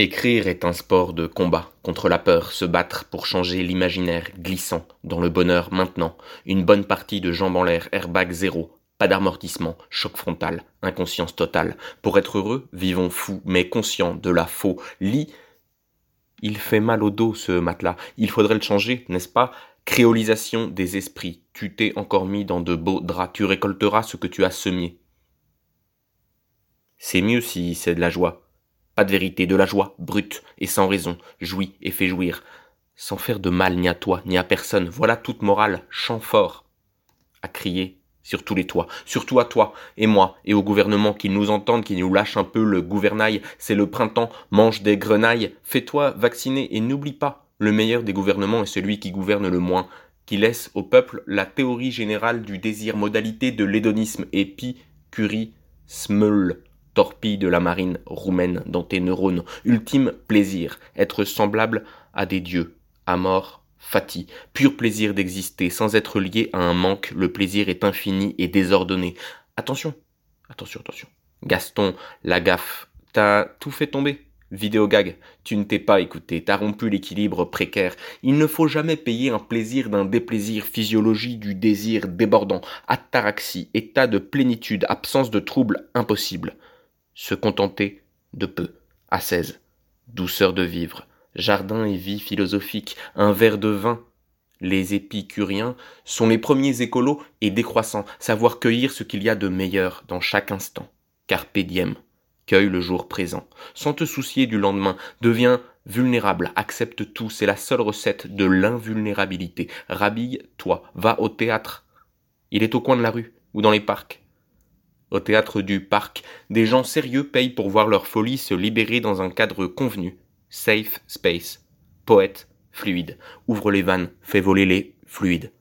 Écrire est un sport de combat contre la peur, se battre pour changer l'imaginaire glissant dans le bonheur maintenant. Une bonne partie de jambes en l'air, airbag zéro, pas d'amortissement, choc frontal, inconscience totale. Pour être heureux, vivons fous, mais conscients de la faux. Lit. Il fait mal au dos ce matelas. Il faudrait le changer, n'est-ce pas? Créolisation des esprits. Tu t'es encore mis dans de beaux draps. Tu récolteras ce que tu as semé. C'est mieux si c'est de la joie pas de vérité, de la joie, brute et sans raison, jouit et fait jouir, sans faire de mal ni à toi, ni à personne. Voilà toute morale, chant fort, à crier sur tous les toits, surtout à toi et moi et au gouvernement qui nous entendent, qui nous lâchent un peu le gouvernail. C'est le printemps, mange des grenailles, fais-toi vacciner et n'oublie pas, le meilleur des gouvernements est celui qui gouverne le moins, qui laisse au peuple la théorie générale du désir, modalité de l'hédonisme, épi, curie, smeul, torpille de la marine roumaine dans tes neurones. Ultime plaisir, être semblable à des dieux. À mort, fatigue, pur plaisir d'exister, sans être lié à un manque, le plaisir est infini et désordonné. Attention, attention, attention. Gaston, la gaffe, t'as tout fait tomber. Vidéogag, tu ne t'es pas écouté, t'as rompu l'équilibre précaire. Il ne faut jamais payer un plaisir d'un déplaisir, physiologie du désir débordant, ataraxie, état de plénitude, absence de trouble impossible se contenter de peu, à 16. Douceur de vivre, jardin et vie philosophique, un verre de vin. Les épicuriens sont les premiers écolos et décroissants, savoir cueillir ce qu'il y a de meilleur dans chaque instant. Carpe diem, cueille le jour présent, sans te soucier du lendemain, deviens vulnérable, accepte tout, c'est la seule recette de l'invulnérabilité. Rhabille-toi, va au théâtre. Il est au coin de la rue ou dans les parcs. Au théâtre du parc, des gens sérieux payent pour voir leur folie se libérer dans un cadre convenu. Safe space. Poète, fluide. Ouvre les vannes, fais voler les fluides.